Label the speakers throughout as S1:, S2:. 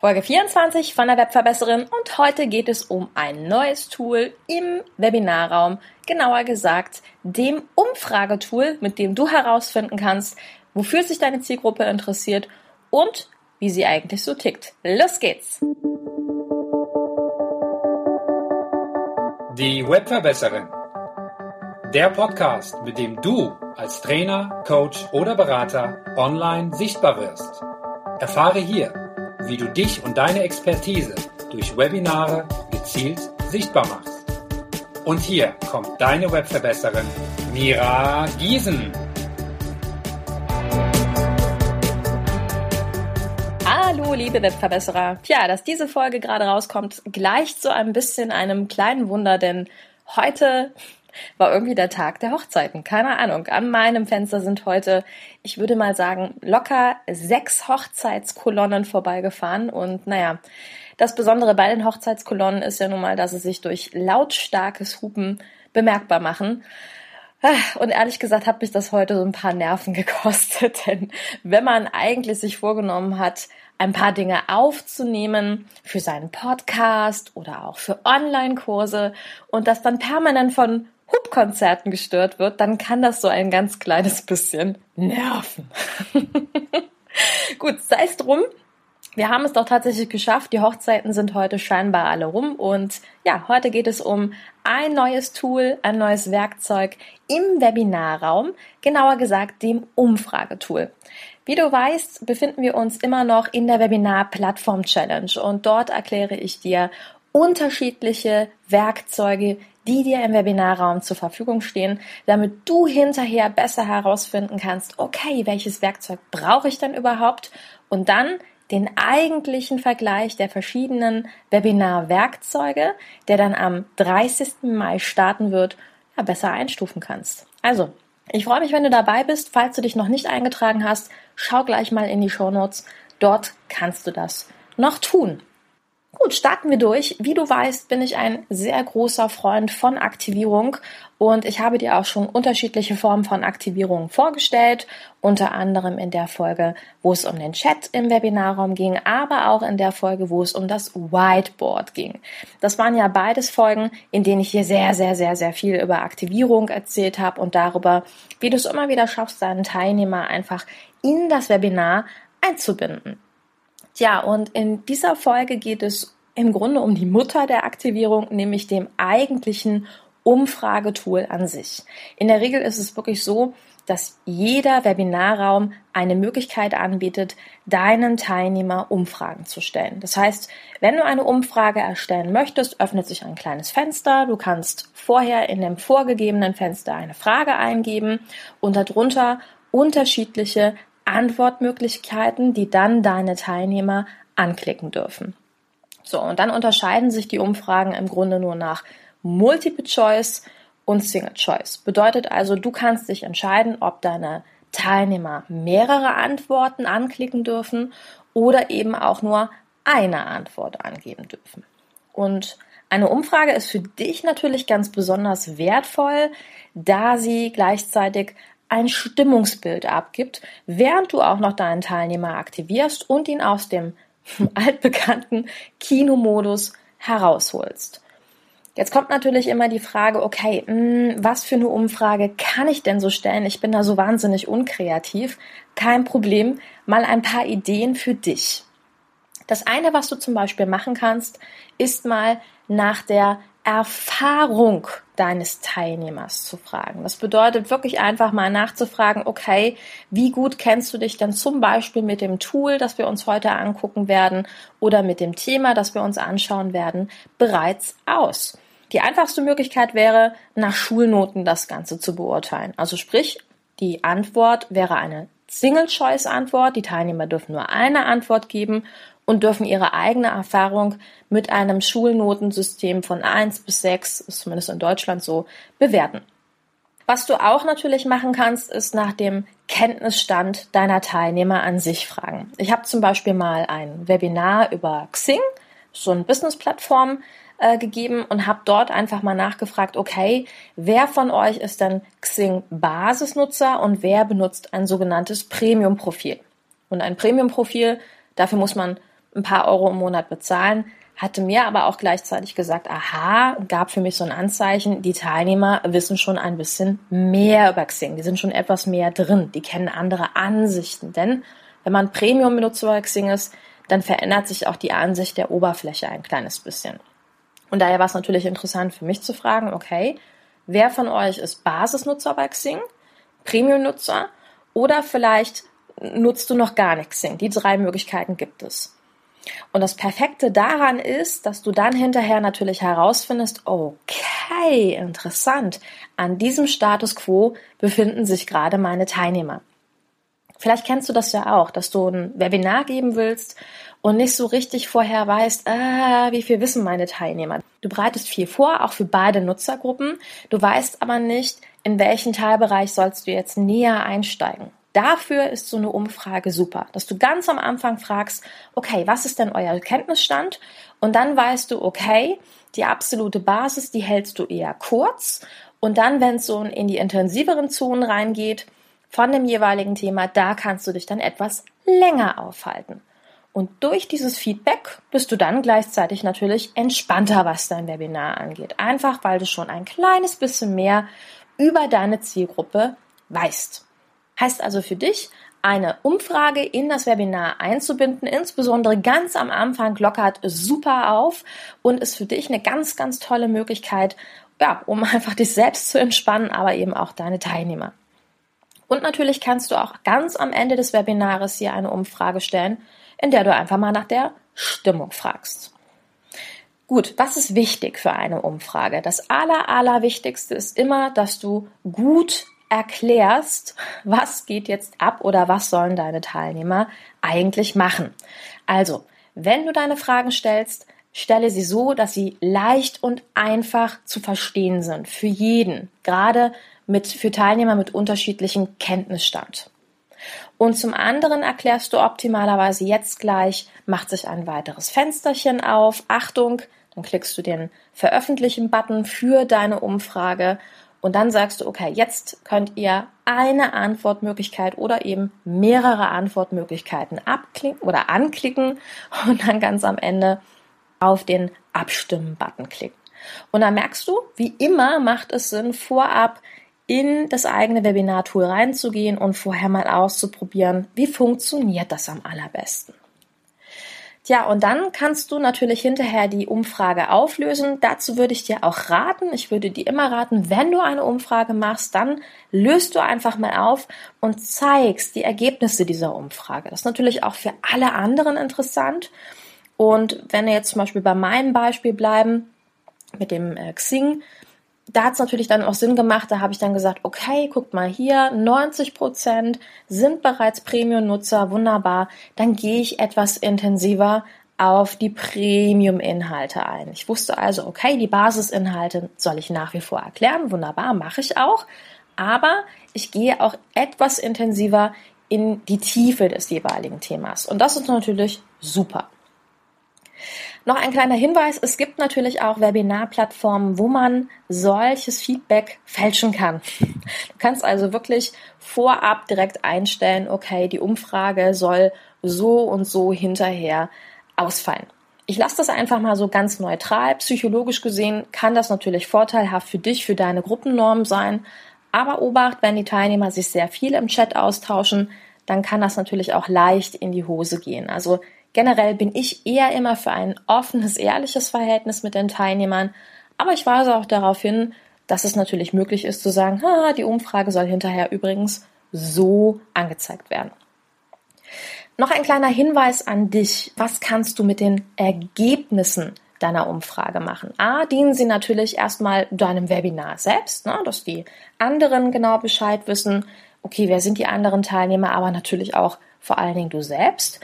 S1: Folge 24 von der Webverbesserin und heute geht es um ein neues Tool im Webinarraum, genauer gesagt dem Umfragetool, mit dem du herausfinden kannst, wofür sich deine Zielgruppe interessiert und wie sie eigentlich so tickt. Los geht's!
S2: Die Webverbesserin. Der Podcast, mit dem du als Trainer, Coach oder Berater online sichtbar wirst. Erfahre hier, wie du dich und deine Expertise durch Webinare gezielt sichtbar machst. Und hier kommt deine Webverbesserin Mira Giesen.
S1: Hallo, liebe Webverbesserer. Tja, dass diese Folge gerade rauskommt, gleicht so ein bisschen einem kleinen Wunder, denn heute war irgendwie der Tag der Hochzeiten. Keine Ahnung. An meinem Fenster sind heute, ich würde mal sagen, locker sechs Hochzeitskolonnen vorbeigefahren. Und naja, das Besondere bei den Hochzeitskolonnen ist ja nun mal, dass sie sich durch lautstarkes Hupen bemerkbar machen. Und ehrlich gesagt hat mich das heute so ein paar Nerven gekostet, denn wenn man eigentlich sich vorgenommen hat, ein paar Dinge aufzunehmen für seinen Podcast oder auch für Online-Kurse und das dann permanent von Hubkonzerten gestört wird, dann kann das so ein ganz kleines bisschen nerven. Gut, sei es drum. Wir haben es doch tatsächlich geschafft. Die Hochzeiten sind heute scheinbar alle rum. Und ja, heute geht es um ein neues Tool, ein neues Werkzeug im Webinarraum, genauer gesagt dem Umfragetool. Wie du weißt, befinden wir uns immer noch in der Webinar-Plattform-Challenge und dort erkläre ich dir unterschiedliche Werkzeuge, die dir im Webinarraum zur Verfügung stehen, damit du hinterher besser herausfinden kannst, okay, welches Werkzeug brauche ich denn überhaupt? Und dann den eigentlichen Vergleich der verschiedenen Webinar-Werkzeuge, der dann am 30. Mai starten wird, ja, besser einstufen kannst. Also, ich freue mich, wenn du dabei bist. Falls du dich noch nicht eingetragen hast, schau gleich mal in die Show Notes. Dort kannst du das noch tun. Gut, starten wir durch. Wie du weißt, bin ich ein sehr großer Freund von Aktivierung und ich habe dir auch schon unterschiedliche Formen von Aktivierung vorgestellt, unter anderem in der Folge, wo es um den Chat im Webinarraum ging, aber auch in der Folge, wo es um das Whiteboard ging. Das waren ja beides Folgen, in denen ich hier sehr, sehr, sehr, sehr viel über Aktivierung erzählt habe und darüber, wie du es immer wieder schaffst, deinen Teilnehmer einfach in das Webinar einzubinden. Tja, und in dieser Folge geht es im Grunde um die Mutter der Aktivierung, nämlich dem eigentlichen Umfragetool an sich. In der Regel ist es wirklich so, dass jeder Webinarraum eine Möglichkeit anbietet, deinen Teilnehmer Umfragen zu stellen. Das heißt, wenn du eine Umfrage erstellen möchtest, öffnet sich ein kleines Fenster. Du kannst vorher in dem vorgegebenen Fenster eine Frage eingeben und darunter unterschiedliche Antwortmöglichkeiten, die dann deine Teilnehmer anklicken dürfen. So, und dann unterscheiden sich die Umfragen im Grunde nur nach Multiple Choice und Single Choice. Bedeutet also, du kannst dich entscheiden, ob deine Teilnehmer mehrere Antworten anklicken dürfen oder eben auch nur eine Antwort angeben dürfen. Und eine Umfrage ist für dich natürlich ganz besonders wertvoll, da sie gleichzeitig ein Stimmungsbild abgibt, während du auch noch deinen Teilnehmer aktivierst und ihn aus dem altbekannten Kinomodus herausholst. Jetzt kommt natürlich immer die Frage, okay, mh, hm, was für eine Umfrage kann ich denn so stellen? Ich bin da so wahnsinnig unkreativ. Kein Problem, mal ein paar Ideen für dich. Das eine, was du zum Beispiel machen kannst, ist mal nach der Erfahrung deines Teilnehmers zu fragen. Das bedeutet wirklich einfach mal nachzufragen, okay, wie gut kennst du dich denn zum Beispiel mit dem Tool, das wir uns heute angucken werden oder mit dem Thema, das wir uns anschauen werden, bereits aus? Die einfachste Möglichkeit wäre, nach Schulnoten das Ganze zu beurteilen. Also sprich, die Antwort wäre eine Single-Choice-Antwort. Die Teilnehmer dürfen nur eine Antwort geben und dürfen ihre eigene Erfahrung mit einem Schulnotensystem von 1 bis 6, ist zumindest in Deutschland so, bewerten. Was du auch natürlich machen kannst, ist nach dem Kenntnisstand deiner Teilnehmer an sich fragen. Ich habe zum Beispiel mal ein Webinar über Xing, so eine Business-Plattform, äh, gegeben und habe dort einfach mal nachgefragt, okay, wer von euch ist denn Xing Basisnutzer und wer benutzt ein sogenanntes Premium-Profil? Und ein Premium-Profil, dafür muss man ein paar Euro im Monat bezahlen, hatte mir aber auch gleichzeitig gesagt, aha, gab für mich so ein Anzeichen, die Teilnehmer wissen schon ein bisschen mehr über Xing, die sind schon etwas mehr drin, die kennen andere Ansichten, denn wenn man Premium-Benutzer bei Xing ist, dann verändert sich auch die Ansicht der Oberfläche ein kleines bisschen. Und daher war es natürlich interessant für mich zu fragen, okay, wer von euch ist Basisnutzer bei Xing, Premium-Nutzer oder vielleicht nutzt du noch gar nicht Xing? Die drei Möglichkeiten gibt es. Und das Perfekte daran ist, dass du dann hinterher natürlich herausfindest, okay, interessant, an diesem Status quo befinden sich gerade meine Teilnehmer. Vielleicht kennst du das ja auch, dass du ein Webinar geben willst und nicht so richtig vorher weißt, ah, wie viel wissen meine Teilnehmer. Du bereitest viel vor, auch für beide Nutzergruppen. Du weißt aber nicht, in welchen Teilbereich sollst du jetzt näher einsteigen. Dafür ist so eine Umfrage super, dass du ganz am Anfang fragst, okay, was ist denn euer Kenntnisstand? Und dann weißt du, okay, die absolute Basis, die hältst du eher kurz. Und dann, wenn es so in die intensiveren Zonen reingeht, von dem jeweiligen Thema, da kannst du dich dann etwas länger aufhalten. Und durch dieses Feedback bist du dann gleichzeitig natürlich entspannter, was dein Webinar angeht. Einfach, weil du schon ein kleines bisschen mehr über deine Zielgruppe weißt. Heißt also für dich, eine Umfrage in das Webinar einzubinden, insbesondere ganz am Anfang lockert super auf und ist für dich eine ganz, ganz tolle Möglichkeit, ja, um einfach dich selbst zu entspannen, aber eben auch deine Teilnehmer. Und natürlich kannst du auch ganz am Ende des Webinars hier eine Umfrage stellen, in der du einfach mal nach der Stimmung fragst. Gut, was ist wichtig für eine Umfrage? Das aller, allerwichtigste ist immer, dass du gut erklärst, was geht jetzt ab oder was sollen deine Teilnehmer eigentlich machen. Also, wenn du deine Fragen stellst, stelle sie so, dass sie leicht und einfach zu verstehen sind für jeden, gerade mit, für Teilnehmer mit unterschiedlichem Kenntnisstand. Und zum anderen erklärst du optimalerweise jetzt gleich, macht sich ein weiteres Fensterchen auf. Achtung, dann klickst du den Veröffentlichen-Button für deine Umfrage und dann sagst du, okay, jetzt könnt ihr eine Antwortmöglichkeit oder eben mehrere Antwortmöglichkeiten abklicken oder anklicken und dann ganz am Ende auf den Abstimmen-Button klicken. Und dann merkst du, wie immer macht es Sinn, vorab in das eigene Webinar-Tool reinzugehen und vorher mal auszuprobieren, wie funktioniert das am allerbesten. Tja, und dann kannst du natürlich hinterher die Umfrage auflösen. Dazu würde ich dir auch raten, ich würde dir immer raten, wenn du eine Umfrage machst, dann löst du einfach mal auf und zeigst die Ergebnisse dieser Umfrage. Das ist natürlich auch für alle anderen interessant. Und wenn wir jetzt zum Beispiel bei meinem Beispiel bleiben, mit dem äh, Xing, da hat es natürlich dann auch Sinn gemacht, da habe ich dann gesagt, okay, guckt mal hier, 90 Prozent sind bereits Premium-Nutzer, wunderbar, dann gehe ich etwas intensiver auf die Premium-Inhalte ein. Ich wusste also, okay, die Basisinhalte soll ich nach wie vor erklären, wunderbar, mache ich auch, aber ich gehe auch etwas intensiver in die Tiefe des jeweiligen Themas. Und das ist natürlich super. Noch ein kleiner Hinweis, es gibt natürlich auch Webinarplattformen, wo man solches Feedback fälschen kann. Du kannst also wirklich vorab direkt einstellen, okay, die Umfrage soll so und so hinterher ausfallen. Ich lasse das einfach mal so ganz neutral. Psychologisch gesehen kann das natürlich vorteilhaft für dich, für deine Gruppennorm sein. Aber Obacht, wenn die Teilnehmer sich sehr viel im Chat austauschen, dann kann das natürlich auch leicht in die Hose gehen. Also Generell bin ich eher immer für ein offenes, ehrliches Verhältnis mit den Teilnehmern, aber ich weise auch darauf hin, dass es natürlich möglich ist zu sagen, ha, die Umfrage soll hinterher übrigens so angezeigt werden. Noch ein kleiner Hinweis an dich. Was kannst du mit den Ergebnissen deiner Umfrage machen? A, dienen sie natürlich erstmal deinem Webinar selbst, ne, dass die anderen genau Bescheid wissen, okay, wer sind die anderen Teilnehmer, aber natürlich auch vor allen Dingen du selbst.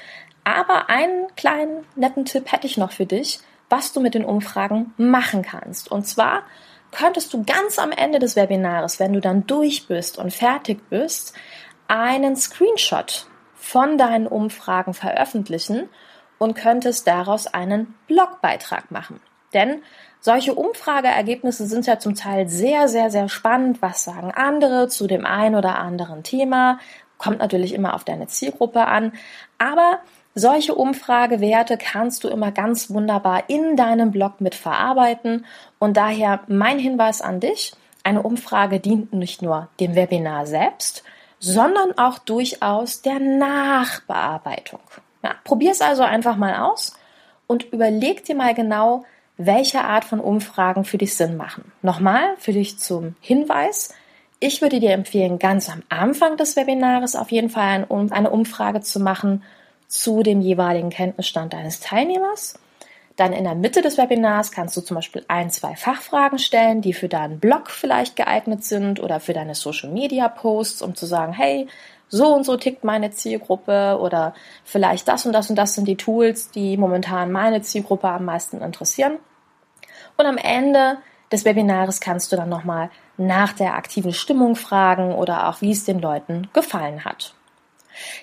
S1: Aber einen kleinen netten Tipp hätte ich noch für dich, was du mit den Umfragen machen kannst. Und zwar könntest du ganz am Ende des Webinars, wenn du dann durch bist und fertig bist, einen Screenshot von deinen Umfragen veröffentlichen und könntest daraus einen Blogbeitrag machen. Denn solche Umfrageergebnisse sind ja zum Teil sehr, sehr, sehr spannend. Was sagen andere zu dem einen oder anderen Thema? Kommt natürlich immer auf deine Zielgruppe an. Aber Solche Umfragewerte kannst du immer ganz wunderbar in deinem Blog mit verarbeiten und daher mein Hinweis an dich, eine Umfrage dient nicht nur dem Webinar selbst, sondern auch durchaus der Nachbearbeitung. Ja, Probier es also einfach mal aus und überleg dir mal genau, welche Art von Umfragen für dich Sinn machen. Nochmal für dich zum Hinweis. Ich würde dir empfehlen, ganz am Anfang des Webinars auf jeden Fall eine Umfrage zu machen zu dem jeweiligen Kenntnisstand deines Teilnehmers. Dann in der Mitte des Webinars kannst du zum Beispiel ein, zwei Fachfragen stellen, die für deinen Blog vielleicht geeignet sind oder für deine Social Media Posts, um zu sagen, hey, so und so tickt meine Zielgruppe oder vielleicht das und das und das sind die Tools, die momentan meine Zielgruppe am meisten interessieren. Und am Ende des Webinars kannst du dann nochmal nach der aktiven Stimmung fragen oder auch wie es den Leuten gefallen hat.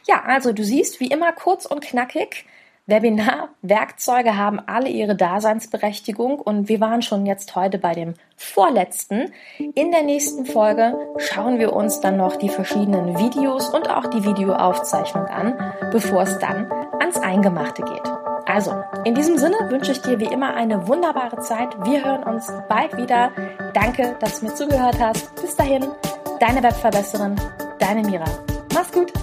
S1: Ja, also du siehst, wie immer kurz und knackig. Webinar-Werkzeuge haben alle ihre Daseinsberechtigung und wir waren schon jetzt heute bei dem vorletzten. In der nächsten Folge schauen wir uns dann noch die verschiedenen Videos und auch die Videoaufzeichnung an, bevor es dann ans Eingemachte geht. Also, in diesem Sinne wünsche ich dir wie immer eine wunderbare Zeit. Wir hören uns bald wieder. Danke, dass du mir zugehört hast. Bis dahin, deine Webverbesserin, deine Mira. Mach's gut.